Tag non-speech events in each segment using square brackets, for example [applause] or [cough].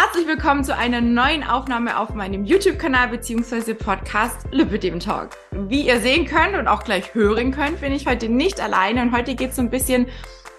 Herzlich willkommen zu einer neuen Aufnahme auf meinem YouTube-Kanal bzw. Podcast Lipidem Talk. Wie ihr sehen könnt und auch gleich hören könnt, bin ich heute nicht alleine und heute geht es so ein bisschen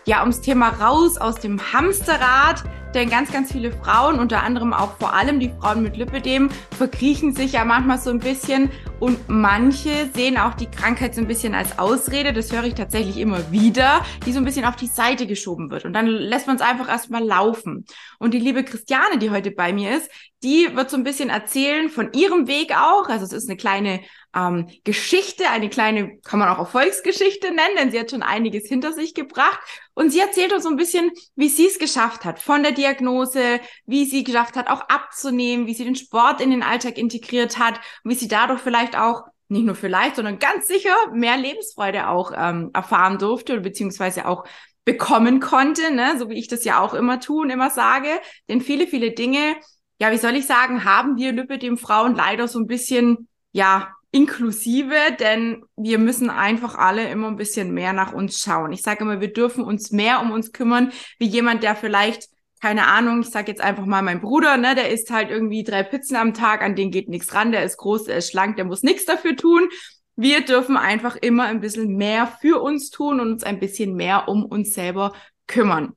ja ums Thema raus aus dem Hamsterrad, denn ganz, ganz viele Frauen, unter anderem auch vor allem die Frauen mit Lipidem, verkriechen sich ja manchmal so ein bisschen und manche sehen auch die Krankheit so ein bisschen als Ausrede, das höre ich tatsächlich immer wieder, die so ein bisschen auf die Seite geschoben wird und dann lässt man es einfach erstmal laufen. Und die liebe Christiane, die heute bei mir ist, die wird so ein bisschen erzählen von ihrem Weg auch. Also es ist eine kleine ähm, Geschichte, eine kleine, kann man auch Erfolgsgeschichte nennen, denn sie hat schon einiges hinter sich gebracht. Und sie erzählt uns so ein bisschen, wie sie es geschafft hat, von der Diagnose, wie sie geschafft hat, auch abzunehmen, wie sie den Sport in den Alltag integriert hat, wie sie dadurch vielleicht auch nicht nur vielleicht, sondern ganz sicher mehr Lebensfreude auch ähm, erfahren durfte, beziehungsweise auch bekommen konnte, ne? so wie ich das ja auch immer tue und immer sage. Denn viele, viele Dinge, ja, wie soll ich sagen, haben wir Lüppe Frauen leider so ein bisschen, ja, inklusive, denn wir müssen einfach alle immer ein bisschen mehr nach uns schauen. Ich sage immer, wir dürfen uns mehr um uns kümmern, wie jemand, der vielleicht keine Ahnung, ich sage jetzt einfach mal mein Bruder, ne, der isst halt irgendwie drei Pizzen am Tag, an den geht nichts ran, der ist groß, der ist schlank, der muss nichts dafür tun. Wir dürfen einfach immer ein bisschen mehr für uns tun und uns ein bisschen mehr um uns selber kümmern.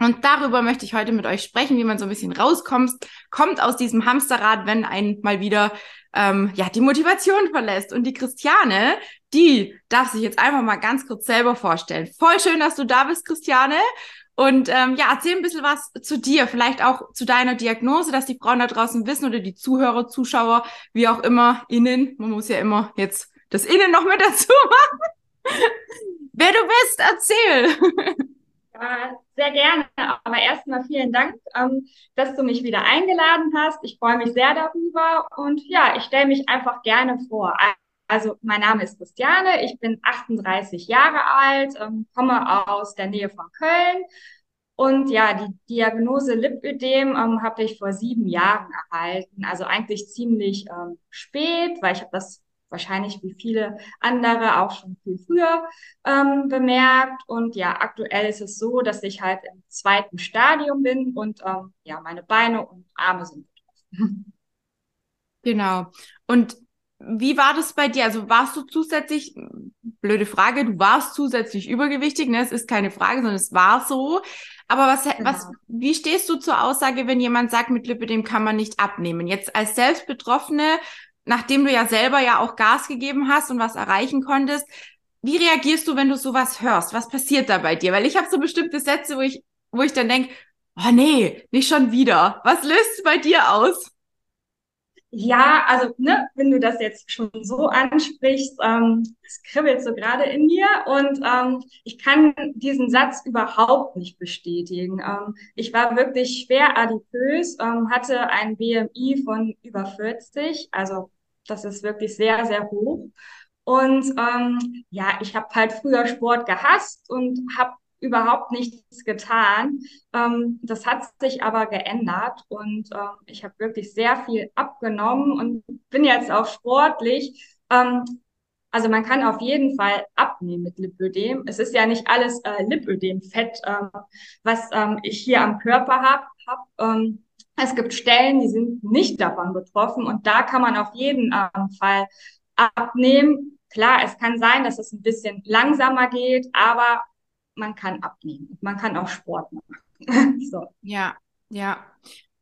Und darüber möchte ich heute mit euch sprechen, wie man so ein bisschen rauskommt, kommt aus diesem Hamsterrad, wenn ein mal wieder ähm, ja die Motivation verlässt. Und die Christiane, die darf sich jetzt einfach mal ganz kurz selber vorstellen. Voll schön, dass du da bist, Christiane. Und ähm, ja, erzähl ein bisschen was zu dir, vielleicht auch zu deiner Diagnose, dass die Frauen da draußen wissen oder die Zuhörer, Zuschauer, wie auch immer, innen. Man muss ja immer jetzt das Innen noch mit dazu machen. [laughs] Wer du bist, erzähl. [laughs] Ja, sehr gerne. Aber erstmal vielen Dank, ähm, dass du mich wieder eingeladen hast. Ich freue mich sehr darüber. Und ja, ich stelle mich einfach gerne vor. Also mein Name ist Christiane, ich bin 38 Jahre alt, ähm, komme aus der Nähe von Köln. Und ja, die Diagnose Lipödem ähm, habe ich vor sieben Jahren erhalten. Also eigentlich ziemlich spät, weil ich habe das wahrscheinlich wie viele andere auch schon viel früher ähm, bemerkt. Und ja, aktuell ist es so, dass ich halt im zweiten Stadium bin und ähm, ja, meine Beine und Arme sind betroffen. Genau. Und wie war das bei dir? Also warst du zusätzlich, blöde Frage, du warst zusätzlich übergewichtig, ne? Es ist keine Frage, sondern es war so. Aber was, genau. was, wie stehst du zur Aussage, wenn jemand sagt, mit Lipidem kann man nicht abnehmen? Jetzt als Selbstbetroffene, nachdem du ja selber ja auch Gas gegeben hast und was erreichen konntest, wie reagierst du, wenn du sowas hörst? Was passiert da bei dir? Weil ich habe so bestimmte Sätze, wo ich, wo ich dann denk, oh nee, nicht schon wieder. Was löst es bei dir aus? Ja, also ne, wenn du das jetzt schon so ansprichst, ähm, es kribbelt so gerade in mir und ähm, ich kann diesen Satz überhaupt nicht bestätigen. Ähm, ich war wirklich schwer adipös, ähm, hatte ein BMI von über 40, also das ist wirklich sehr, sehr hoch. Und ähm, ja, ich habe halt früher Sport gehasst und habe überhaupt nichts getan. Ähm, das hat sich aber geändert und äh, ich habe wirklich sehr viel abgenommen und bin jetzt auch sportlich. Ähm, also man kann auf jeden Fall abnehmen mit Lipödem. Es ist ja nicht alles äh, Lipödem-Fett, ähm, was ähm, ich hier am Körper habe. Hab. Ähm, es gibt Stellen, die sind nicht davon betroffen und da kann man auf jeden ähm, Fall abnehmen. Klar, es kann sein, dass es ein bisschen langsamer geht, aber man kann abnehmen. Man kann auch Sport machen. [laughs] so. Ja, ja.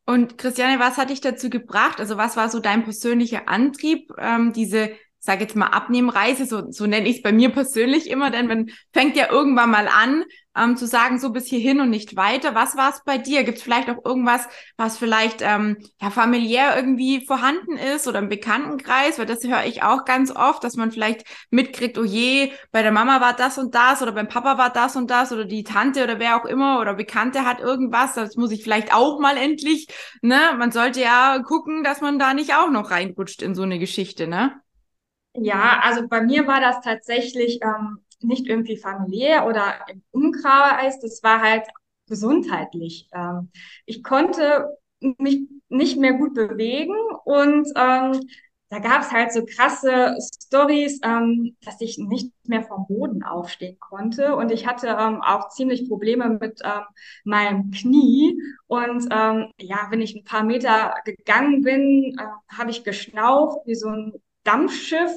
Und Christiane, was hat dich dazu gebracht? Also was war so dein persönlicher Antrieb, ähm, diese sage jetzt mal Abnehmreise, so, so nenne ich es bei mir persönlich immer, denn man fängt ja irgendwann mal an, ähm, zu sagen, so bis hierhin und nicht weiter. Was war es bei dir? Gibt es vielleicht auch irgendwas, was vielleicht ähm, ja familiär irgendwie vorhanden ist oder im Bekanntenkreis? Weil das höre ich auch ganz oft, dass man vielleicht mitkriegt, oh je, bei der Mama war das und das oder beim Papa war das und das oder die Tante oder wer auch immer oder Bekannte hat irgendwas. Das muss ich vielleicht auch mal endlich. Ne, man sollte ja gucken, dass man da nicht auch noch reinrutscht in so eine Geschichte, ne? Ja, also bei mir war das tatsächlich ähm, nicht irgendwie familiär oder im Umkreis, das war halt gesundheitlich. Ähm, ich konnte mich nicht mehr gut bewegen und ähm, da gab es halt so krasse Stories, ähm, dass ich nicht mehr vom Boden aufstehen konnte. Und ich hatte ähm, auch ziemlich Probleme mit ähm, meinem Knie. Und ähm, ja, wenn ich ein paar Meter gegangen bin, äh, habe ich geschnauft wie so ein Dampfschiff.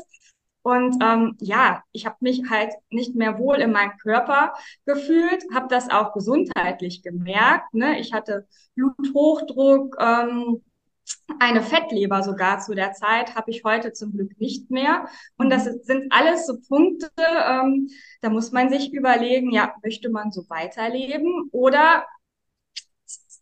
Und ähm, ja, ich habe mich halt nicht mehr wohl in meinem Körper gefühlt, habe das auch gesundheitlich gemerkt. Ne? Ich hatte Bluthochdruck, ähm, eine Fettleber sogar zu der Zeit, habe ich heute zum Glück nicht mehr. Und das sind alles so Punkte, ähm, da muss man sich überlegen, ja, möchte man so weiterleben oder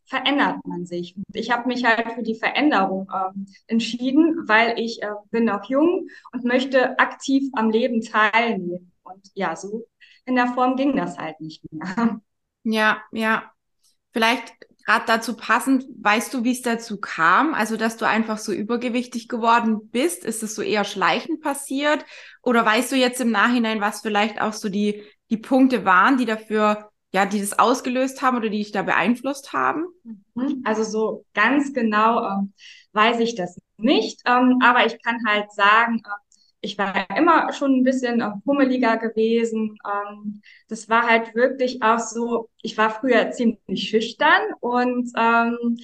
verändert man sich. Ich habe mich halt für die Veränderung ähm, entschieden, weil ich äh, bin noch jung und möchte aktiv am Leben teilnehmen. Und ja, so in der Form ging das halt nicht mehr. [laughs] Ja, ja. Vielleicht gerade dazu passend, weißt du, wie es dazu kam? Also, dass du einfach so übergewichtig geworden bist? Ist es so eher schleichend passiert? Oder weißt du jetzt im Nachhinein, was vielleicht auch so die, die Punkte waren, die dafür, ja, die das ausgelöst haben oder die dich da beeinflusst haben? Mhm. Also, so ganz genau ähm, weiß ich das nicht. Ähm, aber ich kann halt sagen, äh, ich war immer schon ein bisschen äh, pummeliger gewesen. Ähm, das war halt wirklich auch so, ich war früher ziemlich schüchtern und ähm,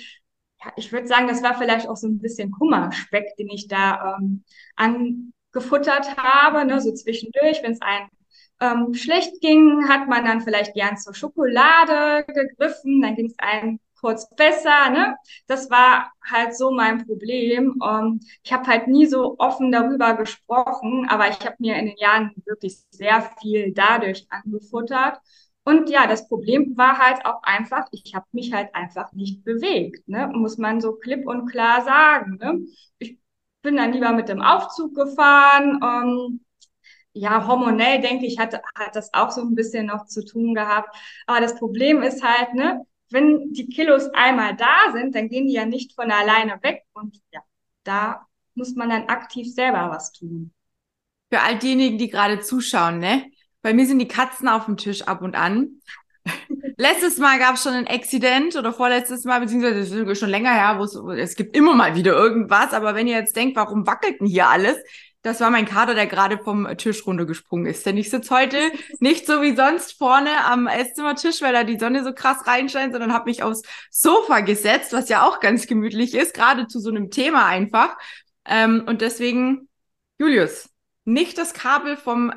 ja, ich würde sagen, das war vielleicht auch so ein bisschen Kummerspeck, den ich da ähm, angefuttert habe, ne, so zwischendurch, wenn es einem ähm, schlecht ging, hat man dann vielleicht gern zur Schokolade gegriffen, dann ging es einem kurz besser. Ne? Das war halt so mein Problem. Um, ich habe halt nie so offen darüber gesprochen, aber ich habe mir in den Jahren wirklich sehr viel dadurch angefuttert. Und ja, das Problem war halt auch einfach, ich habe mich halt einfach nicht bewegt, ne? muss man so klipp und klar sagen. Ne? Ich bin dann lieber mit dem Aufzug gefahren. Um, ja, hormonell denke ich, hat, hat das auch so ein bisschen noch zu tun gehabt. Aber das Problem ist halt, ne, wenn die Kilos einmal da sind, dann gehen die ja nicht von alleine weg. Und ja, da muss man dann aktiv selber was tun. Für all diejenigen, die gerade zuschauen, ne? Bei mir sind die Katzen auf dem Tisch ab und an. [laughs] Letztes Mal gab es schon ein Accident oder vorletztes Mal, beziehungsweise schon länger her, wo es, es gibt immer mal wieder irgendwas. Aber wenn ihr jetzt denkt, warum wackelt denn hier alles? Das war mein Kater, der gerade vom Tisch runtergesprungen ist. Denn ich sitze heute nicht so wie sonst vorne am Esszimmertisch, weil da die Sonne so krass reinscheint, sondern habe mich aufs Sofa gesetzt, was ja auch ganz gemütlich ist, gerade zu so einem Thema einfach. Ähm, und deswegen, Julius, nicht das Kabel vom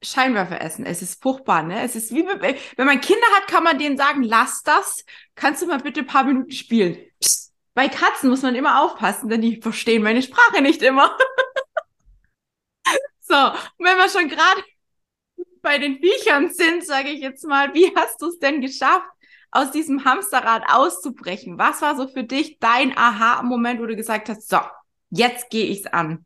Scheinwerfer essen. Es ist furchtbar, ne? Es ist wie, wenn man Kinder hat, kann man denen sagen, lass das. Kannst du mal bitte ein paar Minuten spielen? Psst. Bei Katzen muss man immer aufpassen, denn die verstehen meine Sprache nicht immer. [laughs] So, wenn wir schon gerade bei den Viechern sind, sage ich jetzt mal, wie hast du es denn geschafft, aus diesem Hamsterrad auszubrechen? Was war so für dich dein Aha-Moment, wo du gesagt hast, so, jetzt gehe ich's an?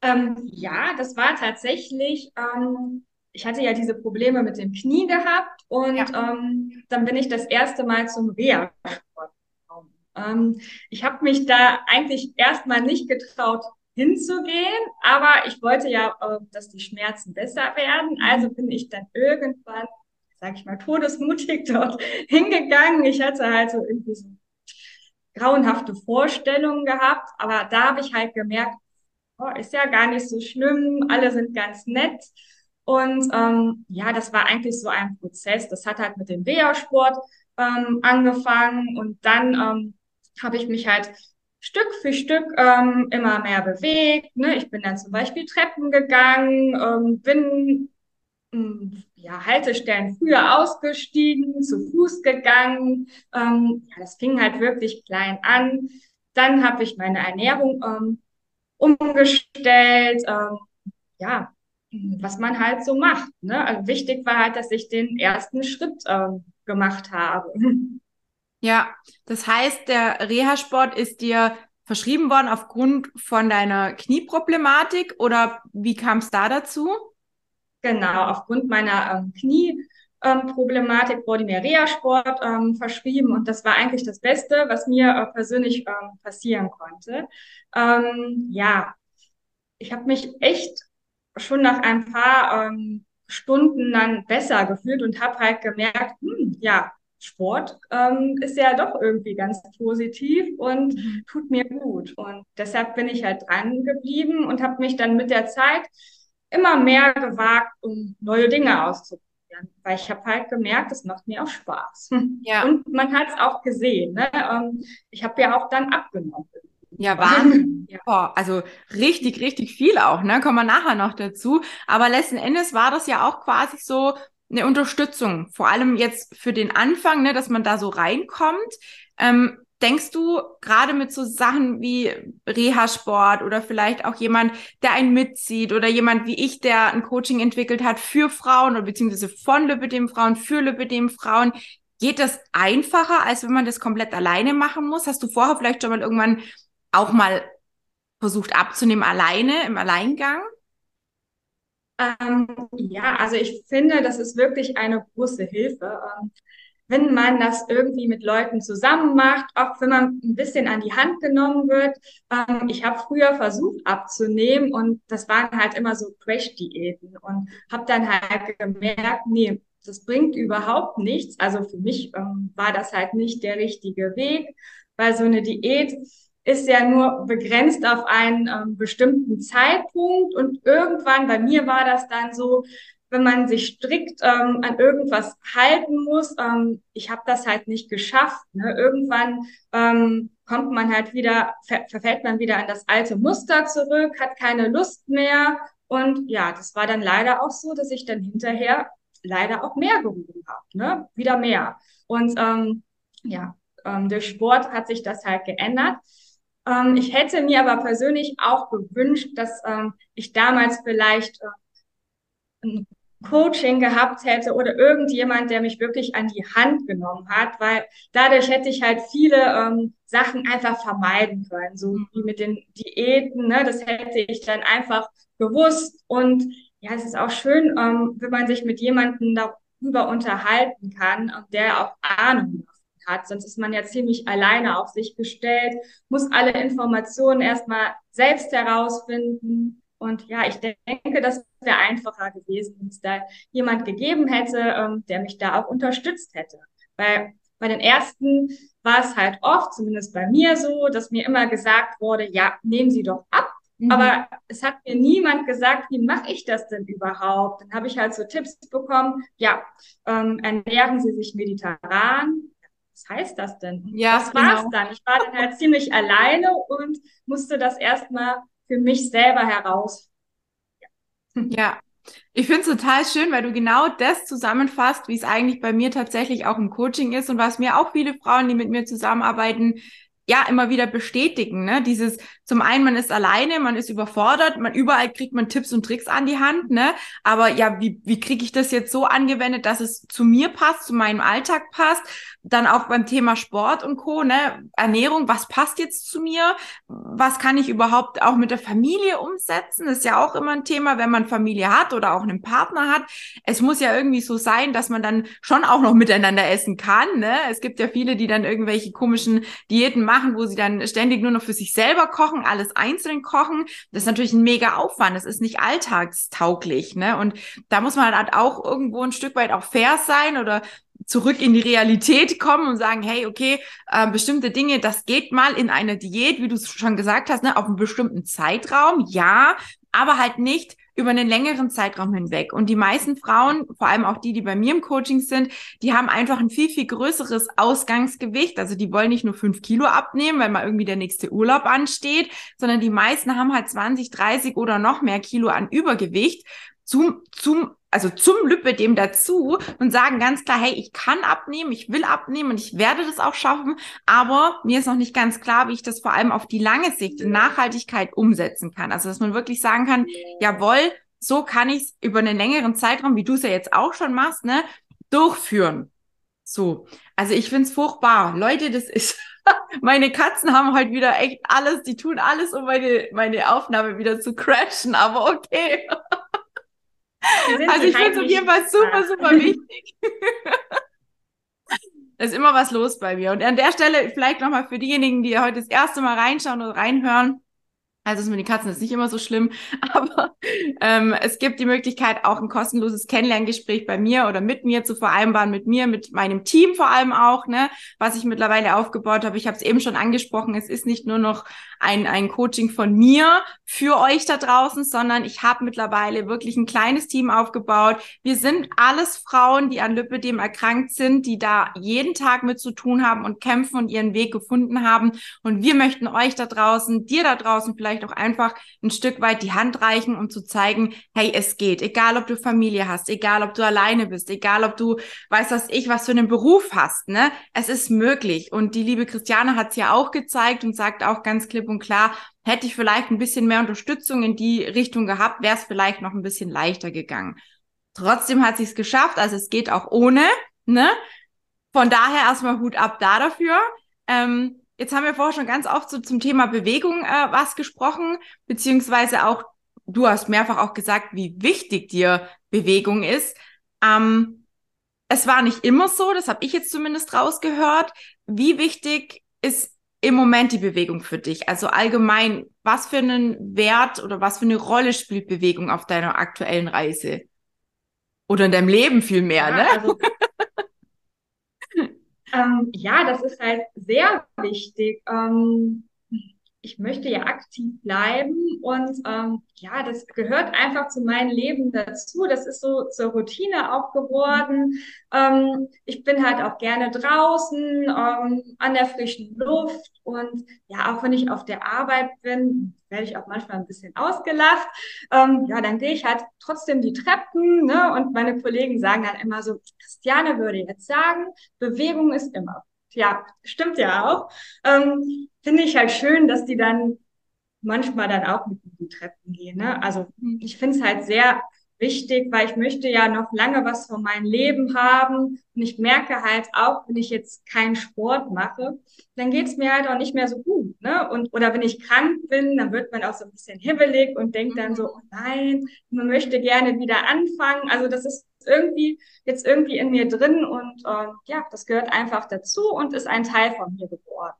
Ähm, ja, das war tatsächlich, ähm, ich hatte ja diese Probleme mit dem Knie gehabt und ja. ähm, dann bin ich das erste Mal zum Reha-Sport gekommen. Ähm, ich habe mich da eigentlich erstmal nicht getraut, hinzugehen, aber ich wollte ja, äh, dass die Schmerzen besser werden. Also bin ich dann irgendwann, sag ich mal, todesmutig [laughs] dort hingegangen. Ich hatte halt so irgendwie so grauenhafte Vorstellungen gehabt, aber da habe ich halt gemerkt, oh, ist ja gar nicht so schlimm, alle sind ganz nett. Und ähm, ja, das war eigentlich so ein Prozess. Das hat halt mit dem Wehrsport ähm, angefangen und dann ähm, habe ich mich halt Stück für Stück ähm, immer mehr bewegt. Ne? Ich bin dann zum Beispiel Treppen gegangen, ähm, bin ähm, ja, Haltestellen früher ausgestiegen, zu Fuß gegangen. Ähm, ja, das fing halt wirklich klein an. Dann habe ich meine Ernährung ähm, umgestellt. Ähm, ja, was man halt so macht. Ne? Also wichtig war halt, dass ich den ersten Schritt ähm, gemacht habe. [laughs] Ja, das heißt, der Reha-Sport ist dir verschrieben worden aufgrund von deiner Knieproblematik oder wie kam es da dazu? Genau, aufgrund meiner ähm, Knieproblematik ähm, wurde mir Reha-Sport ähm, verschrieben und das war eigentlich das Beste, was mir äh, persönlich ähm, passieren konnte. Ähm, ja, ich habe mich echt schon nach ein paar ähm, Stunden dann besser gefühlt und habe halt gemerkt, hm, ja, Sport ähm, ist ja doch irgendwie ganz positiv und tut mir gut. Und deshalb bin ich halt dran geblieben und habe mich dann mit der Zeit immer mehr gewagt, um neue Dinge auszuprobieren. Weil ich habe halt gemerkt, es macht mir auch Spaß. [laughs] Ja. Und man hat es auch gesehen. Ne? Ähm, ich habe ja auch dann abgenommen. Ja, [laughs] Wahnsinn. Ja. Boah, also richtig, richtig viel auch, ne? Kommen wir nachher noch dazu. Aber letzten Endes war das ja auch quasi so eine Unterstützung, vor allem jetzt für den Anfang, ne, dass man da so reinkommt. Ähm, denkst du gerade mit so Sachen wie Reha-Sport oder vielleicht auch jemand, der einen mitzieht oder jemand wie ich, der ein Coaching entwickelt hat für Frauen oder beziehungsweise von Lipidem Frauen für Lipidem Frauen, geht das einfacher, als wenn man das komplett alleine machen muss? Hast du vorher vielleicht schon mal irgendwann auch mal versucht abzunehmen alleine, im Alleingang? Ähm, ja, also ich finde, das ist wirklich eine große Hilfe. Ähm, wenn man das irgendwie mit Leuten zusammen macht, auch wenn man ein bisschen an die Hand genommen wird. Ähm, ich habe früher versucht abzunehmen und das waren halt immer so Crash-Diäten und habe dann halt gemerkt, nee, das bringt überhaupt nichts. Also für mich ähm, war das halt nicht der richtige Weg, weil so eine Diät ist ja nur begrenzt auf einen ähm, bestimmten Zeitpunkt und irgendwann, bei mir war das dann so, wenn man sich strikt ähm, an irgendwas halten muss, ähm, ich habe das halt nicht geschafft. Ne? Irgendwann ähm, kommt man halt wieder, ver verfällt man wieder an das alte Muster zurück, hat keine Lust mehr. Und ja, das war dann leider auch so, dass ich dann hinterher leider auch mehr gewogen habe, ne? wieder mehr. Und ähm, ja, ähm, durch Sport hat sich das halt geändert. Ähm, ich hätte mir aber persönlich auch gewünscht, dass ähm, ich damals vielleicht äh, ein Coaching gehabt hätte oder irgendjemand, der mich wirklich an die Hand genommen hat, weil dadurch hätte ich halt viele ähm, Sachen einfach vermeiden können, so wie mit den Diäten, ne? das hätte ich dann einfach gewusst. Und ja, es ist auch schön, ähm, wenn man sich mit jemandem darüber unterhalten kann und der auch Ahnung hat. Sonst ist man ja ziemlich alleine auf sich gestellt, muss alle Informationen erstmal selbst herausfinden. Und ja, ich denke, das wäre einfacher gewesen, wenn es da jemand gegeben hätte, ähm, der mich da auch unterstützt hätte. Weil bei den ersten war es halt oft, zumindest bei mir so, dass mir immer gesagt wurde, ja, nehmen Sie doch ab. Mhm. Aber es hat mir niemand gesagt, wie mache ich das denn überhaupt? Dann habe ich halt so Tipps bekommen, ja, ähm, ernähren Sie sich mediterran, was heißt das denn? Ja, das war's genau. dann. Ich war dann halt ziemlich alleine und musste das erstmal für mich selber heraus. Ja. ja. Ich finde es total schön, weil du genau das zusammenfasst, wie es eigentlich bei mir tatsächlich auch im Coaching ist und was mir auch viele Frauen, die mit mir zusammenarbeiten, ja immer wieder bestätigen. Ne? Dieses zum einen, man ist alleine, man ist überfordert, man überall kriegt man Tipps und Tricks an die Hand, ne? Aber ja, wie, wie kriege ich das jetzt so angewendet, dass es zu mir passt, zu meinem Alltag passt? Dann auch beim Thema Sport und Co., ne? Ernährung, was passt jetzt zu mir? Was kann ich überhaupt auch mit der Familie umsetzen? Das ist ja auch immer ein Thema, wenn man Familie hat oder auch einen Partner hat. Es muss ja irgendwie so sein, dass man dann schon auch noch miteinander essen kann, ne? Es gibt ja viele, die dann irgendwelche komischen Diäten machen, wo sie dann ständig nur noch für sich selber kochen kochen, alles einzeln kochen. Das ist natürlich ein mega Aufwand. Das ist nicht alltagstauglich, ne? Und da muss man halt auch irgendwo ein Stück weit auch fair sein oder zurück in die Realität kommen und sagen, hey, okay, äh, bestimmte Dinge, das geht mal in einer Diät, wie du es schon gesagt hast, ne, auf einen bestimmten Zeitraum, ja, aber halt nicht über einen längeren Zeitraum hinweg. Und die meisten Frauen, vor allem auch die, die bei mir im Coaching sind, die haben einfach ein viel, viel größeres Ausgangsgewicht. Also die wollen nicht nur fünf Kilo abnehmen, weil mal irgendwie der nächste Urlaub ansteht, sondern die meisten haben halt 20, 30 oder noch mehr Kilo an Übergewicht zum, zum also zum Lipidem dazu und sagen ganz klar, hey, ich kann abnehmen, ich will abnehmen und ich werde das auch schaffen, aber mir ist noch nicht ganz klar, wie ich das vor allem auf die lange Sicht in Nachhaltigkeit umsetzen kann. Also, dass man wirklich sagen kann, jawohl, so kann ich es über einen längeren Zeitraum, wie du es ja jetzt auch schon machst, ne, durchführen. So. Also ich find's furchtbar. Leute, das ist, [laughs] meine Katzen haben heute wieder echt alles, die tun alles, um meine, meine Aufnahme wieder zu crashen, aber okay. [laughs] Also ich finde es auf jeden Fall super, super wichtig. [laughs] da ist immer was los bei mir. Und an der Stelle vielleicht nochmal für diejenigen, die heute das erste Mal reinschauen oder reinhören. Also ist mit den Katzen ist nicht immer so schlimm, [laughs] aber ähm, es gibt die Möglichkeit, auch ein kostenloses Kennenlerngespräch bei mir oder mit mir zu vereinbaren, mit mir, mit meinem Team vor allem auch, ne, was ich mittlerweile aufgebaut habe. Ich habe es eben schon angesprochen, es ist nicht nur noch ein, ein Coaching von mir für euch da draußen, sondern ich habe mittlerweile wirklich ein kleines Team aufgebaut. Wir sind alles Frauen, die an Lipödem erkrankt sind, die da jeden Tag mit zu tun haben und kämpfen und ihren Weg gefunden haben. Und wir möchten euch da draußen, dir da draußen vielleicht vielleicht auch einfach ein Stück weit die Hand reichen, um zu zeigen, hey, es geht. Egal, ob du Familie hast, egal, ob du alleine bist, egal, ob du, weißt was ich, was für einen Beruf hast, ne? Es ist möglich. Und die liebe Christiane hat es ja auch gezeigt und sagt auch ganz klipp und klar, hätte ich vielleicht ein bisschen mehr Unterstützung in die Richtung gehabt, wäre es vielleicht noch ein bisschen leichter gegangen. Trotzdem hat sie es geschafft, also es geht auch ohne, ne? Von daher erstmal Hut ab da dafür. Ähm, Jetzt haben wir vorher schon ganz oft so zum Thema Bewegung äh, was gesprochen, beziehungsweise auch, du hast mehrfach auch gesagt, wie wichtig dir Bewegung ist. Ähm, es war nicht immer so, das habe ich jetzt zumindest rausgehört. Wie wichtig ist im Moment die Bewegung für dich? Also allgemein, was für einen Wert oder was für eine Rolle spielt Bewegung auf deiner aktuellen Reise? Oder in deinem Leben vielmehr, ja, ne? Also [laughs] ähm, ja, das ist halt sehr wichtig. Ähm, ich möchte ja aktiv bleiben und ähm, ja, das gehört einfach zu meinem Leben dazu. Das ist so zur Routine auch geworden. Ähm, ich bin halt auch gerne draußen, ähm, an der frischen Luft und ja, auch wenn ich auf der Arbeit bin, werde ich auch manchmal ein bisschen ausgelacht. Ähm, ja, dann gehe ich halt trotzdem die Treppen ne? und meine Kollegen sagen dann immer so, Christiane würde jetzt sagen, Bewegung ist immer ja, stimmt ja auch. Ähm, Finde ich halt schön, dass die dann manchmal dann auch mit die Treppen gehen. Ne? Also mhm. ich finde es halt sehr wichtig, weil ich möchte ja noch lange was von meinem Leben haben. Und ich merke halt auch, wenn ich jetzt keinen Sport mache, dann geht's mir halt auch nicht mehr so gut. Ne? Und, oder wenn ich krank bin, dann wird man auch so ein bisschen hibbelig und denkt dann so, oh nein, man möchte gerne wieder anfangen. Also das ist irgendwie jetzt irgendwie in mir drin und äh, ja, das gehört einfach dazu und ist ein Teil von mir geworden.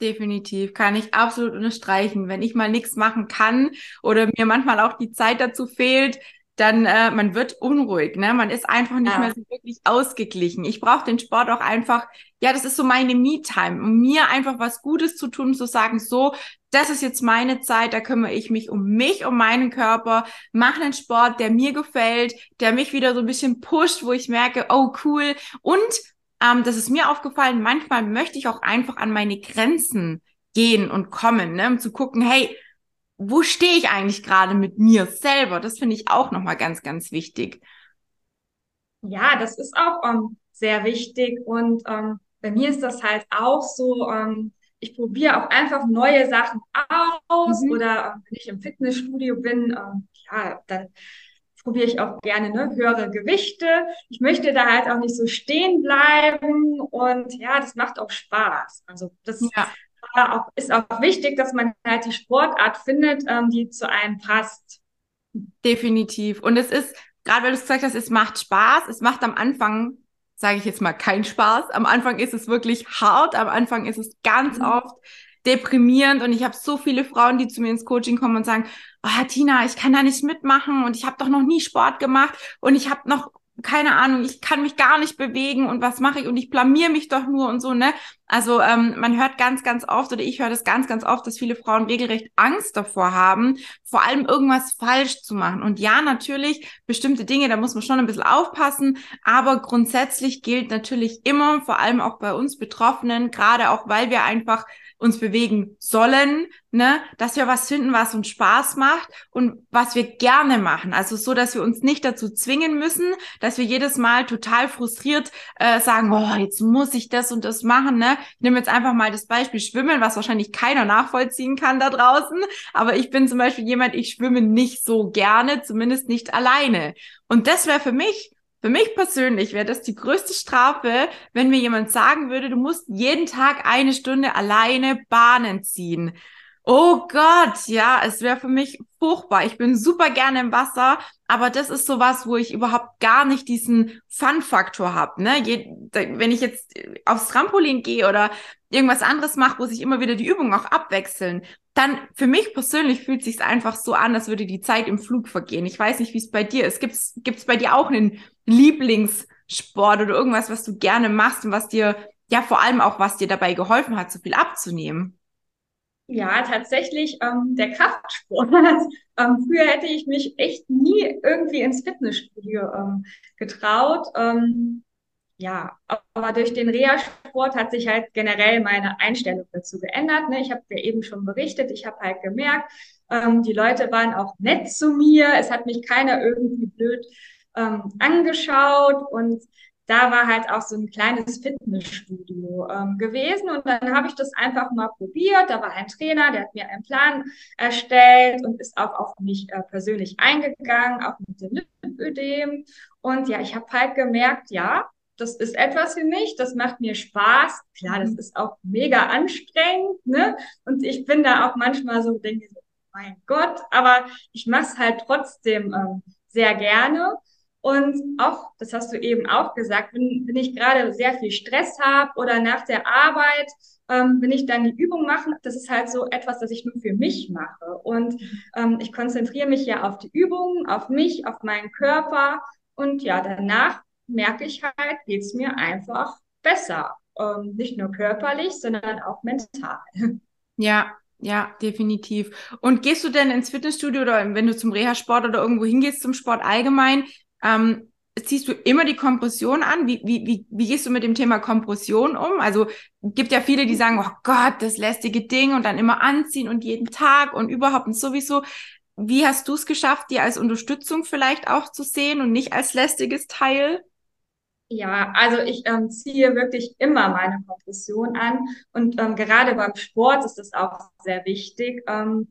Definitiv, kann ich absolut unterstreichen. Wenn ich mal nichts machen kann oder mir manchmal auch die Zeit dazu fehlt, dann äh, man wird unruhig, ne? Man ist einfach nicht ja. mehr so wirklich ausgeglichen. Ich brauche den Sport auch einfach, ja, das ist so meine Me-Time, um mir einfach was Gutes zu tun, zu sagen, so, das ist jetzt meine Zeit, da kümmere ich mich um mich, um meinen Körper, mache einen Sport, der mir gefällt, der mich wieder so ein bisschen pusht, wo ich merke, oh cool. Und ähm, das ist mir aufgefallen, manchmal möchte ich auch einfach an meine Grenzen gehen und kommen, ne? um zu gucken, hey, wo stehe ich eigentlich gerade mit mir selber? Das finde ich auch nochmal ganz, ganz wichtig. Ja, das ist auch ähm, sehr wichtig. Und ähm, bei mir ist das halt auch so, ähm, ich probiere auch einfach neue Sachen aus. Mhm. Oder wenn ich im Fitnessstudio bin, ja, dann probiere ich auch gerne ne, höhere Gewichte. Ich möchte da halt auch nicht so stehen bleiben. Und ja, das macht auch Spaß. Also das ja auch, ist auch wichtig, dass man halt die Sportart findet, ähm, die zu einem passt. Definitiv. Und es ist, gerade weil du es gesagt hast, es macht Spaß. Es macht am Anfang, sage ich jetzt mal, keinen Spaß. Am Anfang ist es wirklich hart. Am Anfang ist es ganz mhm. oft deprimierend und ich habe so viele Frauen, die zu mir ins Coaching kommen und sagen, oh, Tina, ich kann da nicht mitmachen und ich habe doch noch nie Sport gemacht und ich habe noch keine Ahnung, ich kann mich gar nicht bewegen und was mache ich und ich blamier mich doch nur und so, ne? Also ähm, man hört ganz, ganz oft oder ich höre das ganz, ganz oft, dass viele Frauen regelrecht Angst davor haben, vor allem irgendwas falsch zu machen. Und ja, natürlich, bestimmte Dinge, da muss man schon ein bisschen aufpassen, aber grundsätzlich gilt natürlich immer, vor allem auch bei uns Betroffenen, gerade auch weil wir einfach uns bewegen sollen, ne, dass wir was finden, was uns Spaß macht und was wir gerne machen. Also so, dass wir uns nicht dazu zwingen müssen, dass wir jedes Mal total frustriert äh, sagen, oh, jetzt muss ich das und das machen. Ne? Ich nehme jetzt einfach mal das Beispiel Schwimmen, was wahrscheinlich keiner nachvollziehen kann da draußen. Aber ich bin zum Beispiel jemand, ich schwimme nicht so gerne, zumindest nicht alleine. Und das wäre für mich für mich persönlich wäre das die größte Strafe, wenn mir jemand sagen würde, du musst jeden Tag eine Stunde alleine Bahnen ziehen. Oh Gott, ja, es wäre für mich furchtbar. Ich bin super gerne im Wasser, aber das ist sowas, wo ich überhaupt gar nicht diesen Fun-Faktor habe. Ne? Wenn ich jetzt aufs Trampolin gehe oder irgendwas anderes mache, wo sich immer wieder die Übungen auch abwechseln, dann für mich persönlich fühlt sich einfach so an, als würde die Zeit im Flug vergehen. Ich weiß nicht, wie es bei dir ist. Gibt's gibt's bei dir auch einen Lieblingssport oder irgendwas, was du gerne machst und was dir ja vor allem auch was dir dabei geholfen hat, so viel abzunehmen? Ja, tatsächlich ähm, der Kraftsport. [laughs] ähm, früher hätte ich mich echt nie irgendwie ins Fitnessstudio ähm, getraut. Ähm, ja, aber durch den Reha-Sport hat sich halt generell meine Einstellung dazu geändert. Ne? Ich habe dir eben schon berichtet, ich habe halt gemerkt, ähm, die Leute waren auch nett zu mir. Es hat mich keiner irgendwie blöd ähm, angeschaut und da war halt auch so ein kleines Fitnessstudio ähm, gewesen und dann habe ich das einfach mal probiert. Da war ein Trainer, der hat mir einen Plan erstellt und ist auch auf mich äh, persönlich eingegangen, auch mit dem Lipödem. Und ja, ich habe halt gemerkt, ja, das ist etwas für mich, das macht mir Spaß. Klar, das ist auch mega anstrengend, ne? Und ich bin da auch manchmal so, denke mein Gott, aber ich mache es halt trotzdem ähm, sehr gerne. Und auch, das hast du eben auch gesagt, wenn, wenn ich gerade sehr viel Stress habe oder nach der Arbeit, ähm, wenn ich dann die Übung mache, das ist halt so etwas, das ich nur für mich mache. Und ähm, ich konzentriere mich ja auf die Übungen, auf mich, auf meinen Körper. Und ja, danach merke ich halt, geht's mir einfach besser. Ähm, nicht nur körperlich, sondern auch mental. Ja, ja, definitiv. Und gehst du denn ins Fitnessstudio oder wenn du zum Reha-Sport oder irgendwo hingehst zum Sport allgemein, ähm, ziehst du immer die Kompression an? Wie, wie, wie, wie gehst du mit dem Thema Kompression um? Also gibt ja viele, die sagen, oh Gott, das lästige Ding und dann immer anziehen und jeden Tag und überhaupt und sowieso. Wie hast du es geschafft, dir als Unterstützung vielleicht auch zu sehen und nicht als lästiges Teil? Ja, also ich ähm, ziehe wirklich immer meine Kompression an und ähm, gerade beim Sport ist das auch sehr wichtig. Ähm,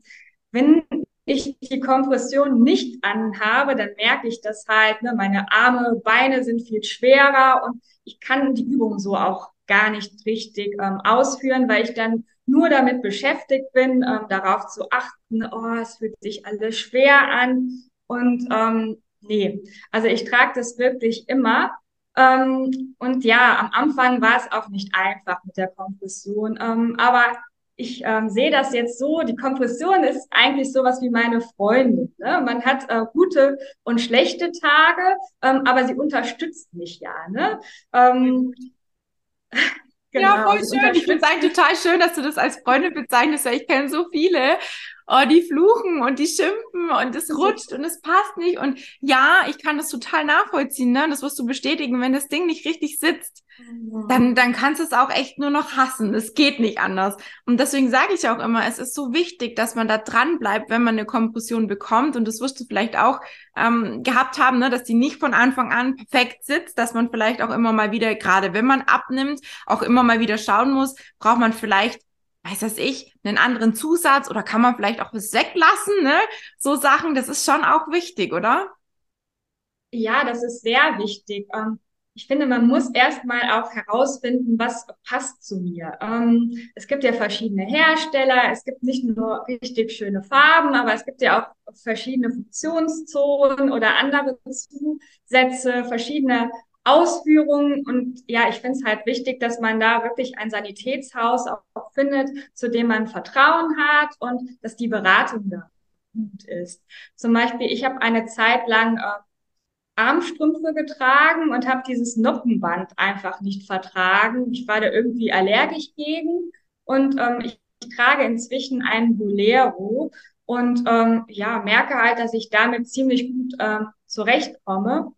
wenn ich die Kompression nicht anhabe, dann merke ich das halt, ne, meine Arme, Beine sind viel schwerer und ich kann die Übung so auch gar nicht richtig ähm, ausführen, weil ich dann nur damit beschäftigt bin, ähm, darauf zu achten, oh, es fühlt sich alles schwer an und ähm, nee, also ich trage das wirklich immer. Ähm, und ja, am Anfang war es auch nicht einfach mit der Kompression, ähm, aber ich ähm, sehe das jetzt so, die Kompression ist eigentlich sowas wie meine Freundin. Ne? Man hat äh, gute und schlechte Tage, ähm, aber sie unterstützt mich ja. Ne? Ähm, genau, [laughs] ja, voll schön. Ich finde es eigentlich total schön, dass du das als Freundin bezeichnest, weil ich kenne so viele oh, die fluchen und die schimpfen und es rutscht und es passt nicht. Und ja, ich kann das total nachvollziehen, ne? Das wirst du bestätigen. Wenn das Ding nicht richtig sitzt, dann, dann kannst du es auch echt nur noch hassen. Es geht nicht anders. Und deswegen sage ich auch immer, es ist so wichtig, dass man da dran bleibt, wenn man eine Kompression bekommt. Und das wirst du vielleicht auch ähm, gehabt haben, ne? dass die nicht von Anfang an perfekt sitzt, dass man vielleicht auch immer mal wieder, gerade wenn man abnimmt, auch immer mal wieder schauen muss, braucht man vielleicht weiß das ich, einen anderen Zusatz oder kann man vielleicht auch was weglassen, ne? So Sachen, das ist schon auch wichtig, oder? Ja, das ist sehr wichtig. Ähm, ich finde, man muss erstmal auch herausfinden, was passt zu mir. Ähm, es gibt ja verschiedene Hersteller, es gibt nicht nur richtig schöne Farben, aber es gibt ja auch verschiedene Funktionszonen oder andere Zusätze, verschiedene Ausführungen. Und ja, ich finde es halt wichtig, dass man da wirklich ein Sanitätshaus auch, findet, zu dem man Vertrauen hat und dass die Beratung da gut ist. Zum Beispiel, ich habe eine Zeit lang äh, Armstrümpfe getragen und habe dieses Noppenband einfach nicht vertragen. Ich war da irgendwie allergisch gegen und ähm, ich, ich trage inzwischen einen Bolero und ähm, ja, merke halt, dass ich damit ziemlich gut ähm, zurechtkomme.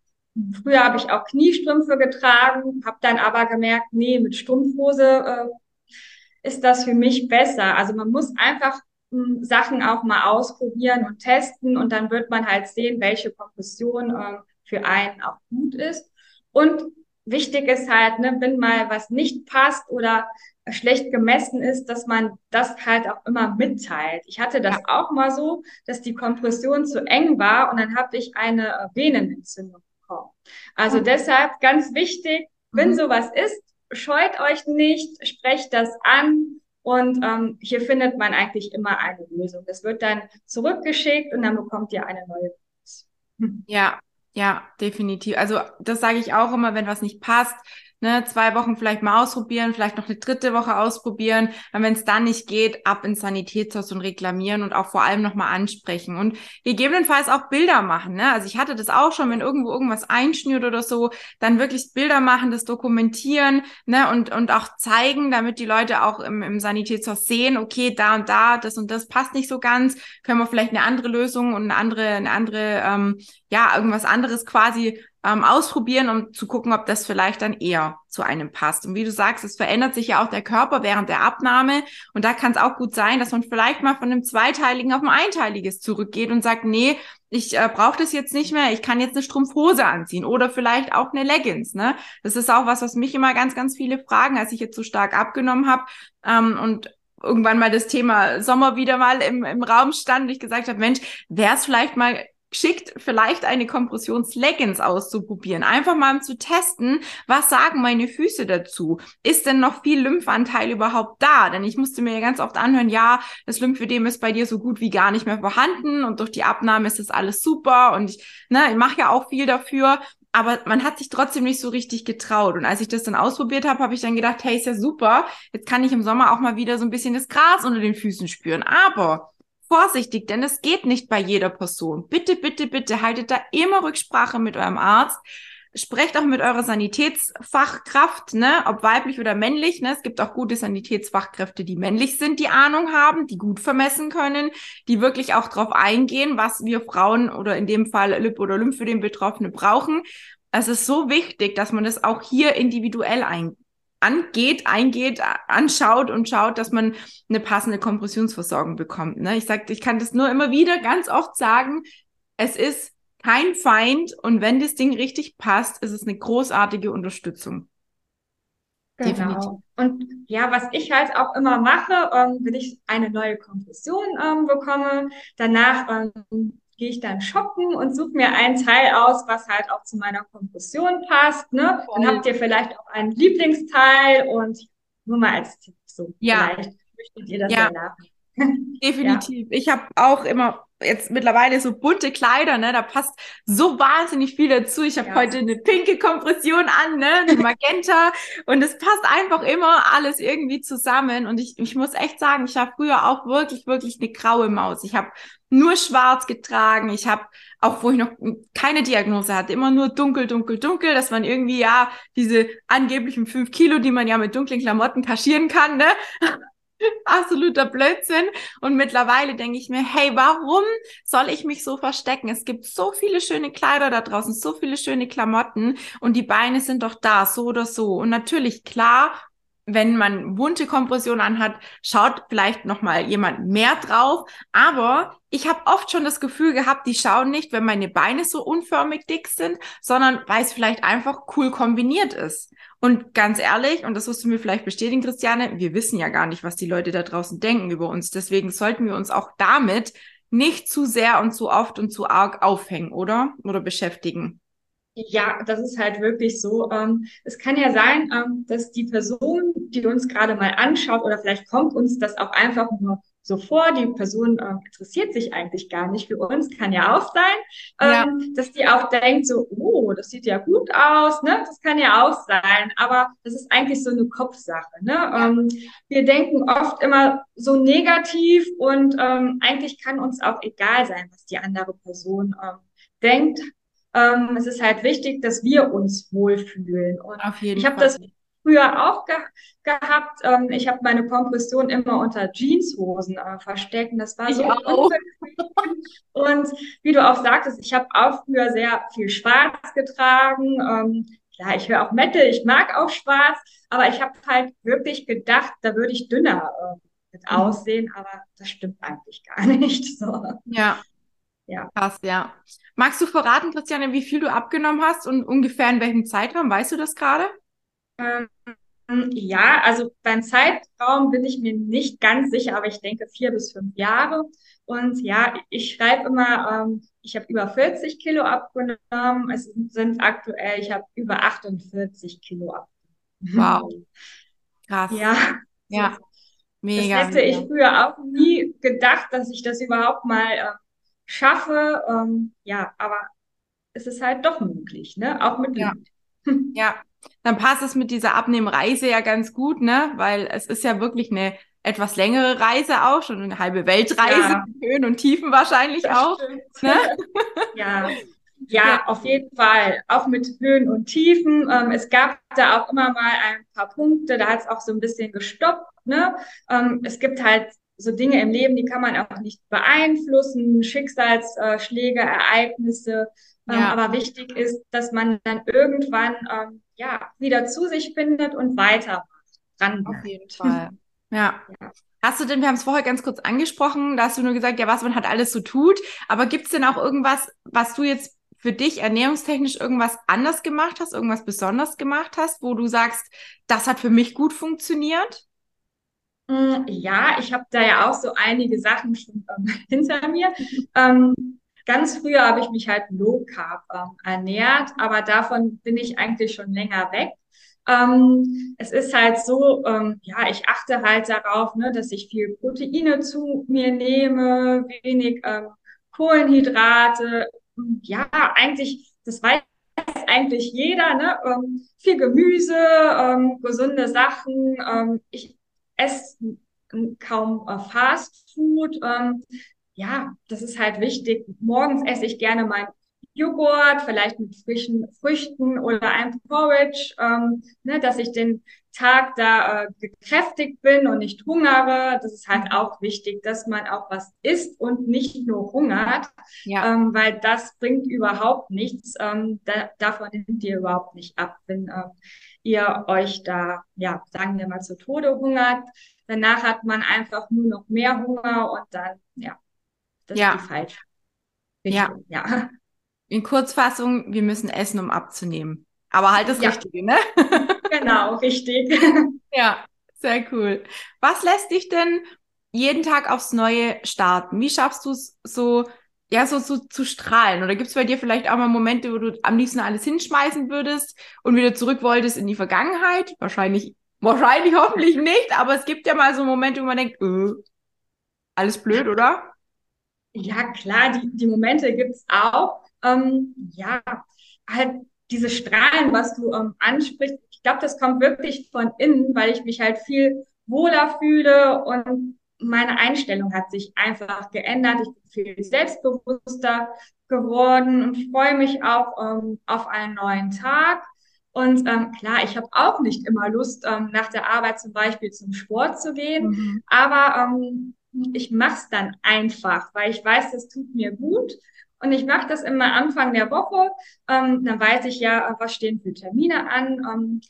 Früher habe ich auch Kniestrümpfe getragen, habe dann aber gemerkt, nee, mit Strumpfhose äh, ist das für mich besser. Also man muss einfach mh, hm, Sachen auch mal ausprobieren und testen und dann wird man halt sehen, welche Kompression äh, für einen auch gut ist. Und wichtig ist halt, ne, wenn mal was nicht passt oder schlecht gemessen ist, dass man das halt auch immer mitteilt. Ich hatte das ja. auch mal so, dass die Kompression zu eng war und dann habe ich eine äh, Venenentzündung. Also mhm. deshalb ganz wichtig, wenn mhm. sowas ist, scheut euch nicht, sprecht das an Und ähm, hier findet man eigentlich immer eine Lösung. Das wird dann zurückgeschickt und dann bekommt ihr eine neue. Ja, ja, definitiv. Also das sage ich auch immer, wenn was nicht passt, ne, zwei Wochen vielleicht mal ausprobieren, vielleicht noch eine dritte Woche ausprobieren. Und wenn es dann nicht geht, ab ins Sanitätshaus und reklamieren und auch vor allem nochmal ansprechen und gegebenenfalls auch Bilder machen. Ne? Also ich hatte das auch schon, wenn irgendwo irgendwas einschnürt oder so, dann wirklich Bilder machen, das dokumentieren ne, und, und auch zeigen, damit die Leute auch im, im Sanitätshaus sehen, okay, da und da, das und das passt nicht so ganz, können wir vielleicht eine andere Lösung und eine andere, eine andere, ähm, ja, irgendwas anderes quasi ähm, ausprobieren, um zu gucken, ob das vielleicht dann eher zu einem passt. Und wie du sagst, es verändert sich ja auch der Körper während der Abnahme. Und da kann es auch gut sein, dass man vielleicht mal von einem zweiteiligen auf ein einteiliges zurückgeht und sagt, nee, ich äh, brauche das jetzt nicht mehr, ich kann jetzt eine Strumpfhose anziehen oder vielleicht auch eine Leggings. Ne? Das ist auch was, was mich immer ganz, ganz viele fragen, als ich jetzt so stark abgenommen habe. Ähm, und irgendwann mal das Thema Sommer wieder mal im, im Raum stand und ich gesagt habe, Mensch, wäre es vielleicht mal geschickt, vielleicht eine Kompressionsleggings auszuprobieren. Einfach mal um zu testen, was sagen meine Füße dazu? Ist denn noch viel Lymphanteil überhaupt da? Denn ich musste mir ja ganz oft anhören, ja, das Lymphödem ist bei dir so gut wie gar nicht mehr vorhanden und durch die Abnahme ist das alles super und ich, ne, ich mache ja auch viel dafür. Aber man hat sich trotzdem nicht so richtig getraut. Und als ich das dann ausprobiert habe, habe ich dann gedacht, hey, ist ja super. Jetzt kann ich im Sommer auch mal wieder so ein bisschen das Gras unter den Füßen spüren. Aber vorsichtig, denn es geht nicht bei jeder Person. Bitte, bitte, bitte haltet da immer Rücksprache mit eurem Arzt. Sprecht auch mit eurer Sanitätsfachkraft, ne, ob weiblich oder männlich. Ne? Es gibt auch gute Sanitätsfachkräfte, die männlich sind, die Ahnung haben, die gut vermessen können, die wirklich auch darauf eingehen, was wir Frauen oder in dem Fall Lip oder Lymph für den Betroffenen brauchen. Es ist so wichtig, dass man das auch hier individuell ein angeht, eingeht, anschaut und schaut, dass man eine passende Kompressionsversorgung bekommt. Ne? Ich sage, ich kann das nur immer wieder ganz oft sagen, es ist kein Feind und wenn das Ding richtig passt, ist es eine großartige Unterstützung. Genau. Definitiv. Und ja, was ich halt auch immer mache, ähm, wenn ich eine neue Kompression ähm, bekomme, danach ähm, gehe ich dann shoppen und suche mir ein Teil aus, was halt auch zu meiner Kompression passt. Ne? Dann habt ihr vielleicht auch ein Lieblingsteil und nur mal als Tipp so. Ja. Vielleicht möchtet ihr das ja, ja [laughs] Definitiv. Ja. Ich habe auch immer jetzt mittlerweile so bunte Kleider, ne? Da passt so wahnsinnig viel dazu. Ich habe ja. heute eine pinke Kompression an, ne? Eine [laughs] Magenta. und es passt einfach immer alles irgendwie zusammen. Und ich, ich muss echt sagen, ich war früher auch wirklich, wirklich eine graue Maus. Ich habe nur schwarz getragen. Ich habe auch, wo ich noch keine Diagnose hatte, immer nur dunkel, dunkel, dunkel. Das waren irgendwie ja diese angeblichen fünf Kilo, die man ja mit dunklen Klamotten kaschieren kann, ne? Absoluter Blödsinn. Und mittlerweile denke ich mir, hey, warum soll ich mich so verstecken? Es gibt so viele schöne Kleider da draußen, so viele schöne Klamotten und die Beine sind doch da, so oder so. Und natürlich, klar, wenn man bunte Kompression anhat, schaut vielleicht noch mal jemand mehr drauf. Aber ich habe oft schon das Gefühl gehabt, die schauen nicht, wenn meine Beine so unförmig dick sind, sondern weil es vielleicht einfach cool kombiniert ist. Und ganz ehrlich, und das wirst du mir vielleicht bestätigen, Christiane, wir wissen ja gar nicht, was die Leute da draußen denken über uns. Deswegen sollten wir uns auch damit nicht zu sehr und zu oft und zu arg aufhängen, oder? Oder beschäftigen. Ja, das ist halt wirklich so. Ähm, es kann ja sein, ähm, dass die Person, die uns gerade mal anschaut, oder vielleicht kommt uns das auch einfach nur so vor, die Person äh, interessiert sich eigentlich gar nicht für uns, kann ja auch sein, ja. Ähm, dass die auch denkt so, oh, das sieht ja gut aus, ne? Das kann ja auch sein, aber das ist eigentlich so eine Kopfsache, ne? Ja. Ähm, wir denken oft immer so negativ und ähm, eigentlich kann uns auch egal sein, was die andere Person ähm, denkt. Ähm, es ist halt wichtig, dass wir uns wohlfühlen. Und Auf jeden ich habe das früher auch ge gehabt. Ähm, ich habe meine Kompression immer unter Jeanshosen äh, versteckt. Und das war so Und wie du auch sagtest, ich habe auch früher sehr viel Schwarz getragen. Ähm, ja, ich höre auch Metal, ich mag auch Schwarz, aber ich habe halt wirklich gedacht, da würde ich dünner äh, mit mhm. aussehen, aber das stimmt eigentlich gar [laughs] nicht. So. Ja. Ja. Krass, ja. Magst du verraten, Christiane, wie viel du abgenommen hast und ungefähr in welchem Zeitraum? Weißt du das gerade? Ähm, ja, also beim Zeitraum bin ich mir nicht ganz sicher, aber ich denke vier bis fünf Jahre. Und ja, ich schreibe immer, ähm, ich habe über 40 Kilo abgenommen. Es sind aktuell, ich habe über 48 Kilo abgenommen. Wow. Krass. Ja. Ja. Mega. Das hätte ich früher auch nie gedacht, dass ich das überhaupt mal äh, schaffe. Ähm, ja, aber es ist halt doch möglich, ne? Auch mit ja. [laughs] ja, dann passt es mit dieser Abnehmreise ja ganz gut, ne? Weil es ist ja wirklich eine etwas längere Reise auch, schon eine halbe Weltreise, ja. Höhen und Tiefen wahrscheinlich das auch. Ne? [laughs] [laughs] Ja. Ja, auf jeden Fall. Auch mit Höhen und Tiefen. Ähm, es gab da auch immer mal ein paar Punkte, da hat es auch so ein bisschen gestoppt. Ne? Ähm, es gibt halt so Dinge im Leben, die kann man auch nicht beeinflussen, Schicksalsschläge, Ereignisse. Ähm, ja. Aber wichtig ist, dass man dann irgendwann ähm, ja wieder zu sich findet und weitermacht. Dran Auf jeden Fall. [laughs] Ja. ja. Hast du denn, wir haben es vorher ganz kurz angesprochen, da hast du nur gesagt, ja, was man halt alles so tut, aber gibt es denn auch irgendwas, was du jetzt für dich ernährungstechnisch irgendwas anders gemacht hast, irgendwas besonders gemacht hast, wo du sagst, das hat für mich gut funktioniert? Mm, ja, ich habe da ja auch so einige Sachen schon ähm, [laughs] hinter mir. Ähm, ganz früher habe ich mich halt low carb ähm, ernährt, aber davon bin ich eigentlich schon länger weg. Ähm, es ist halt so, ähm, ja, ich achte halt darauf, ne, dass ich viel Proteine zu mir nehme, wenig ähm, Kohlenhydrate. Ja, eigentlich, das weiß eigentlich jeder, ne? Viel Gemüse, gesunde Sachen. Ich esse kaum äh, Fast Food. Ähm, ja, das ist halt wichtig. Morgens esse ich gerne mein Joghurt, vielleicht mit frischen Früchten oder einem Porridge, ähm, ne, dass ich den Tag da äh, gekräftigt bin und nicht hungere. Das ist halt auch wichtig, dass man auch was isst und nicht nur hungert, ja. ähm, weil das bringt überhaupt nichts. Ähm, da, davon nimmt ihr überhaupt nicht ab, wenn äh, ihr euch da, ja, sagen wir mal, zu Tode hungert. Danach hat man einfach nur noch mehr Hunger und dann, ja, das ja. ist die falsche Richtung. Ja. ja in Kurzfassung, wir müssen essen, um abzunehmen. Aber halt das ja. Richtige, ne? [laughs] genau, richtig. ja, sehr cool. Was lässt dich denn jeden Tag aufs Neue starten? Wie schaffst du es so, ja, so, so zu strahlen? Oder gibt es bei dir vielleicht auch mal Momente, wo du am liebsten alles hinschmeißen würdest und wieder zurück wolltest in die Vergangenheit? Wahrscheinlich, wahrscheinlich [laughs] hoffentlich nicht, aber es gibt ja mal so Momente, wo man denkt, äh, alles blöd, oder? Ja, klar, die, die Momente gibt's auch. Ähm, ja, halt diese Strahlen, was du ähm, ansprichst, ich glaube, das kommt wirklich von innen, weil ich mich halt viel wohler fühle und meine Einstellung hat sich einfach geändert. Ich bin viel selbstbewusster geworden und freue mich auch ähm, auf einen neuen Tag. Und ähm, klar, ich habe auch nicht immer Lust, ähm, nach der Arbeit zum Beispiel zum Sport zu gehen, mhm. aber ähm, ich mache es dann einfach, weil ich weiß, das tut mir gut und ich mache das immer Anfang der Woche. Ähm, dann weiß ich ja, was stehen für Termine an. Ähm,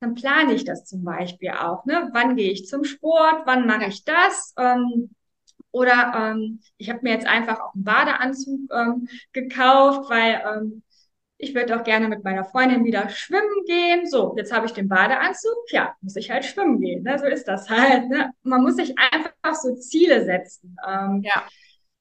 dann plane ich das zum Beispiel auch. Ne? Wann gehe ich zum Sport? Wann mache ja. ich das? Ähm, oder ähm, ich habe mir jetzt einfach auch einen Badeanzug ähm, gekauft, weil ähm, ich würde auch gerne mit meiner Freundin wieder schwimmen gehen. So, jetzt habe ich den Badeanzug. Ja, muss ich halt schwimmen gehen. Ne? So ist das halt. Ne? Man muss sich einfach so Ziele setzen. Ähm, ja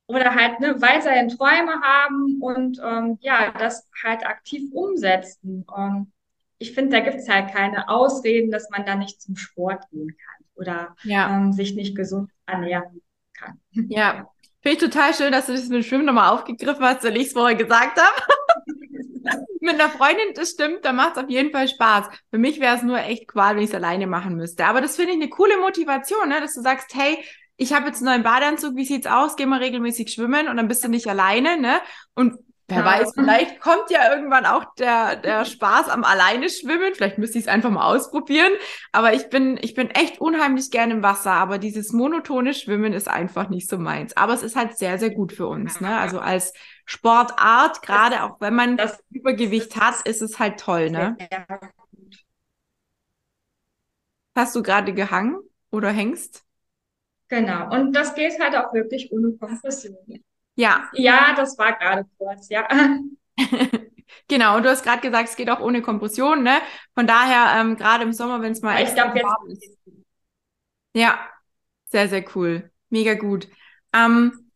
oder halt ne, weiterhin Träume haben und ähm, ja, das halt aktiv umsetzen. Und ich finde, da gibt es halt keine Ausreden, dass man da nicht zum Sport gehen kann oder ja. ähm, sich nicht gesund ernähren kann. [laughs] Ja, finde ich total schön, dass du das mit dem Schwimmen nochmal aufgegriffen hast, weil ich es vorher gesagt habe. [laughs] mit einer Freundin, das stimmt, da macht es auf jeden Fall Spaß. Für mich wäre es nur echt Qual, wenn ich es alleine machen müsste. Aber das finde ich eine coole Motivation, ne? dass du sagst, hey, ich habe jetzt einen neuen Badeanzug, wie sieht's aus? Geh mal regelmäßig schwimmen und dann bist du nicht alleine, ne? Und wer ja. weiß, vielleicht kommt ja irgendwann auch der, der Spaß am alleine schwimmen. Vielleicht müsste ich es einfach mal ausprobieren. Aber ich bin, ich bin echt unheimlich gerne im Wasser. Aber dieses monotone Schwimmen ist einfach nicht so meins. Aber es ist halt sehr, sehr gut für uns, ne? Also als Sportart, gerade auch wenn man das Übergewicht hat, ist es halt toll, ne? Hast du gerade gehangen oder hängst? Genau. Und das geht halt auch wirklich ohne Kompression. Ja. Ja, das war gerade kurz, ja. [laughs] genau, und du hast gerade gesagt, es geht auch ohne Kompression, ne? Von daher, ähm, gerade im Sommer, wenn es mal ich glaub, warm ist. Ja, sehr, sehr cool. Mega gut. Ähm,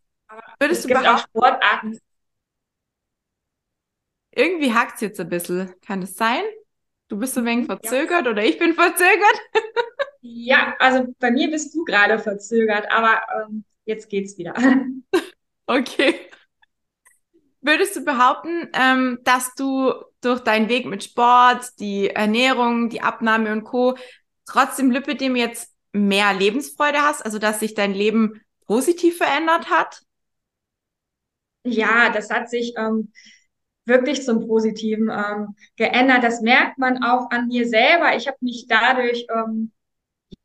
würdest es du gibt auch Sportarten. Irgendwie hackt es jetzt ein bisschen. Kann es sein? Du bist so ein wenig verzögert ja. oder ich bin verzögert? Ja, also bei mir bist du gerade verzögert, aber ähm, jetzt geht's wieder. [laughs] Okay. Würdest du behaupten, ähm, dass du durch deinen Weg mit Sport, die Ernährung, die Abnahme und Co. trotzdem Lipidem jetzt mehr Lebensfreude hast, also dass sich dein Leben positiv verändert hat? Ja, das hat sich ähm, wirklich zum Positiven ähm, geändert. Das merkt man auch an mir selber. Ich habe mich dadurch ähm,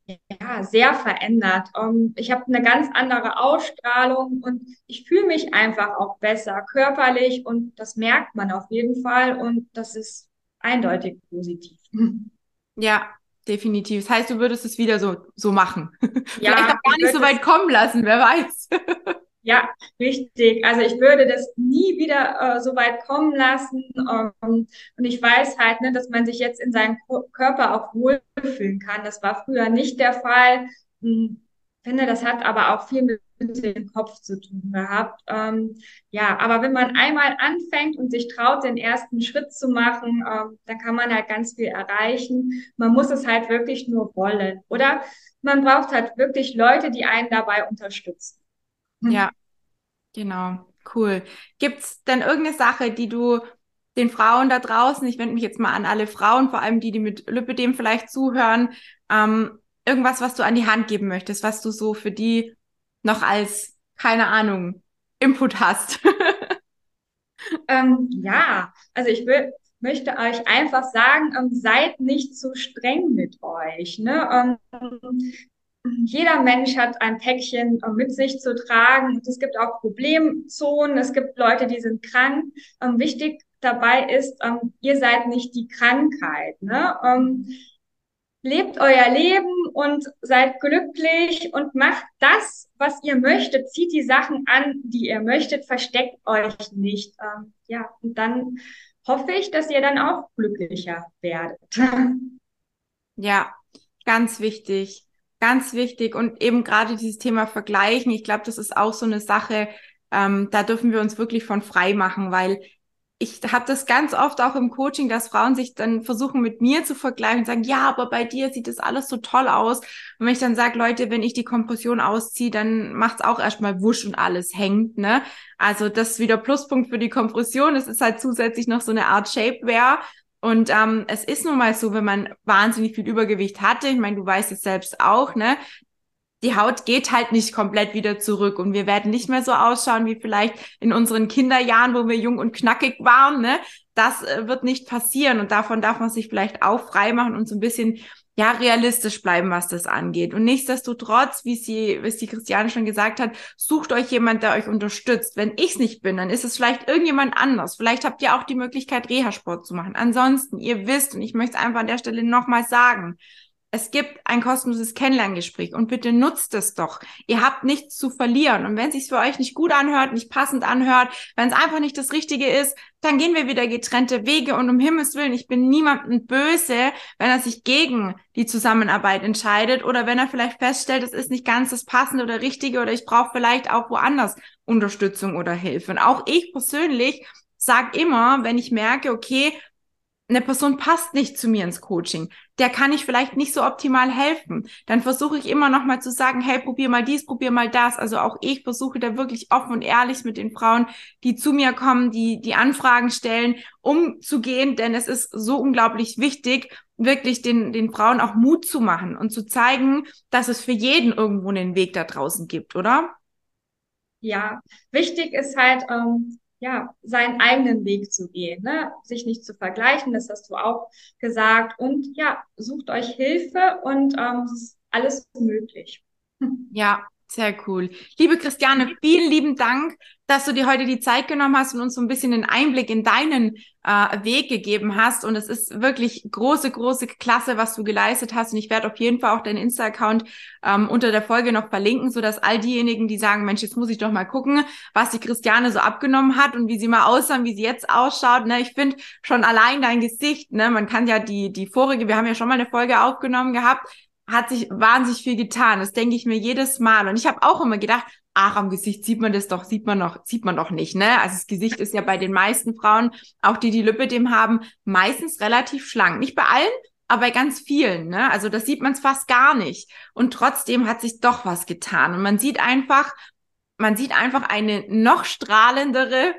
ja, sehr verändert. Ähm, ich habe eine ganz andere Ausstrahlung und ich fühle mich einfach auch besser körperlich und das merkt man auf jeden Fall und das ist eindeutig positiv. [laughs] Ja, definitiv. Das heißt, du würdest es wieder so, so machen. [laughs] Ja, Vielleicht auch gar nicht so weit kommen lassen, wer weiß. [laughs] Ja, richtig. Also ich würde das nie wieder äh, so weit kommen lassen. Ähm, und ich weiß halt, ne, dass man sich jetzt in seinem Körper auch wohlfühlen kann. Das war früher nicht der Fall. Ich hm, finde, das hat aber auch viel mit dem Kopf zu tun gehabt. Ähm, ja, aber wenn man einmal anfängt und sich traut, den ersten Schritt zu machen, ähm, dann kann man halt ganz viel erreichen. Man muss es halt wirklich nur wollen. Oder man braucht halt wirklich Leute, die einen dabei unterstützen. Ja, genau. Cool. Gibt's denn irgendeine Sache, die du den Frauen da draußen, ich wende mich jetzt mal an alle Frauen, vor allem die, die mit Lipidem vielleicht zuhören, ähm, irgendwas, was du an die Hand geben möchtest, was du so für die noch als, keine Ahnung, Input hast? [laughs] ähm, ja, also ich will, möchte euch einfach sagen, ähm, seid nicht zu streng mit euch. Ne? Ähm, jeder Mensch hat ein Päckchen mit sich zu tragen. Es gibt auch Problemzonen. Es gibt Leute, die sind krank. Ähm, wichtig dabei ist, ähm, ihr seid nicht die Krankheit. Ne? Ähm, lebt euer Leben und seid glücklich und macht das, was ihr möchtet. Zieht die Sachen an, die ihr möchtet. Versteckt euch nicht. Ähm, ja, und dann hoffe ich, dass ihr dann auch glücklicher werdet. [laughs] Ja, ganz wichtig. Ganz wichtig und eben gerade dieses Thema Vergleichen, ich glaube, das ist auch so eine Sache, ähm, da dürfen wir uns wirklich von frei machen, weil ich habe das ganz oft auch im Coaching, dass Frauen sich dann versuchen mit mir zu vergleichen und sagen, ja, aber bei dir sieht das alles so toll aus. Und wenn ich dann sage, Leute, wenn ich die Kompression ausziehe, dann macht's auch erstmal wusch und alles hängt, ne? Also das ist wieder Pluspunkt für die Kompression. Es ist halt zusätzlich noch so eine Art Shapewear. Und ähm, es ist nun mal so, wenn man wahnsinnig viel Übergewicht hatte, ich meine, du weißt es selbst auch, ne? Die Haut geht halt nicht komplett wieder zurück und wir werden nicht mehr so ausschauen wie vielleicht in unseren Kinderjahren, wo wir jung und knackig waren, ne? Das äh, wird nicht passieren und davon darf man sich vielleicht auch frei machen und so ein bisschen ja, realistisch bleiben, was das angeht. Und nichtsdestotrotz, wie sie, wie es die Christiane schon gesagt hat, sucht euch jemand, der euch unterstützt. Wenn ich es nicht bin, dann ist es vielleicht irgendjemand anders. Vielleicht habt ihr auch die Möglichkeit, Reha-Sport zu machen. Ansonsten, ihr wisst, und ich möchte es einfach an der Stelle nochmal sagen, es gibt ein kostenloses Kennenlerngespräch und bitte nutzt es doch. Ihr habt nichts zu verlieren. Und wenn es sich für euch nicht gut anhört, nicht passend anhört, wenn es einfach nicht das Richtige ist, dann gehen wir wieder getrennte Wege. Und um Himmels Willen, ich bin niemandem böse, wenn er sich gegen die Zusammenarbeit entscheidet oder wenn er vielleicht feststellt, es ist nicht ganz das Passende oder Richtige oder ich brauche vielleicht auch woanders Unterstützung oder Hilfe. Und auch ich persönlich sage immer, wenn ich merke, okay, eine Person passt nicht zu mir ins Coaching, der kann ich vielleicht nicht so optimal helfen. Dann versuche ich immer noch mal zu sagen, hey, probier mal dies, probier mal das. Also auch ich versuche da wirklich offen und ehrlich mit den Frauen, die zu mir kommen, die die Anfragen stellen, umzugehen, denn es ist so unglaublich wichtig, wirklich den, den Frauen auch Mut zu machen und zu zeigen, dass es für jeden irgendwo einen Weg da draußen gibt, oder? Ja, wichtig ist halt, ähm, ja, seinen eigenen Weg zu gehen, ne? sich nicht zu vergleichen, das hast du auch gesagt. Und ja, sucht euch Hilfe und ähm, es ist alles möglich. Ja, sehr cool. Liebe Christiane, vielen lieben Dank, dass du dir heute die Zeit genommen hast und uns so ein bisschen den Einblick in deinen äh, Weg gegeben hast. Und es ist wirklich große, große Klasse, was du geleistet hast. Und ich werde auf jeden Fall auch deinen Insta-Account ähm, unter der Folge noch verlinken, sodass all diejenigen, die sagen, Mensch, jetzt muss ich doch mal gucken, was die Christiane so abgenommen hat und wie sie mal aussah, wie sie jetzt ausschaut. Ne? Ich finde schon allein dein Gesicht, ne, man kann ja die, die vorige, wir haben ja schon mal eine Folge aufgenommen gehabt, hat sich wahnsinnig viel getan. Das denke ich mir jedes Mal. Und ich habe auch immer gedacht, ach, am Gesicht sieht man das doch, sieht man noch, sieht man doch nicht, ne? Also das Gesicht ist ja bei den meisten Frauen, auch die die Lippe dem haben, meistens relativ schlank. Nicht bei allen, aber bei ganz vielen, ne? Also das sieht man es fast gar nicht. Und trotzdem hat sich doch was getan. Und man sieht einfach, man sieht einfach eine noch strahlendere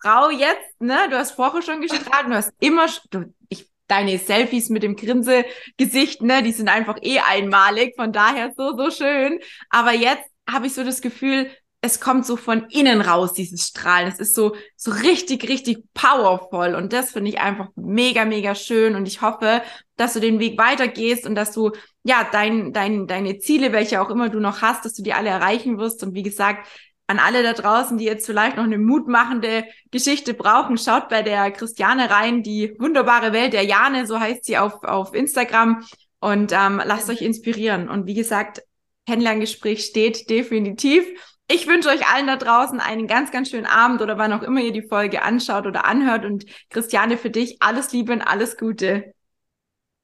Frau jetzt, ne? Du hast vorher schon gestrahlt, du hast immer, du, ich, deine Selfies mit dem Grinsegesicht, ne? Die sind einfach eh einmalig, von daher so, so schön. Aber jetzt habe ich so das Gefühl, es kommt so von innen raus, dieses Strahlen. Es ist so, so richtig, richtig powerful. Und das finde ich einfach mega, mega schön. Und ich hoffe, dass du den Weg weitergehst und dass du, ja, dein, dein, deine Ziele, welche auch immer du noch hast, dass du die alle erreichen wirst. Und wie gesagt, an alle da draußen, die jetzt vielleicht noch eine mutmachende Geschichte brauchen, schaut bei der Christiane rein, die wunderbare Welt der Jane, so heißt sie auf, auf Instagram. Und ähm, lasst euch inspirieren. Und wie gesagt, Kennenlerngespräch steht definitiv. Ich wünsche euch allen da draußen einen ganz, ganz schönen Abend oder wann auch immer ihr die Folge anschaut oder anhört. Und Christiane, für dich alles Liebe und alles Gute.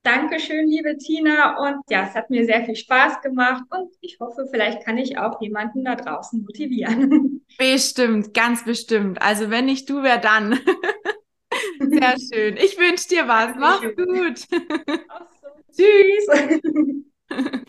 Dankeschön, liebe Tina. Und ja, es hat mir sehr viel Spaß gemacht und ich hoffe, vielleicht kann ich auch jemanden da draußen motivieren. [laughs] Bestimmt, ganz bestimmt. Also wenn nicht du, wer dann? [laughs] Sehr [laughs] schön. Ich wünsche dir was. Mach's gut. So. Tschüss.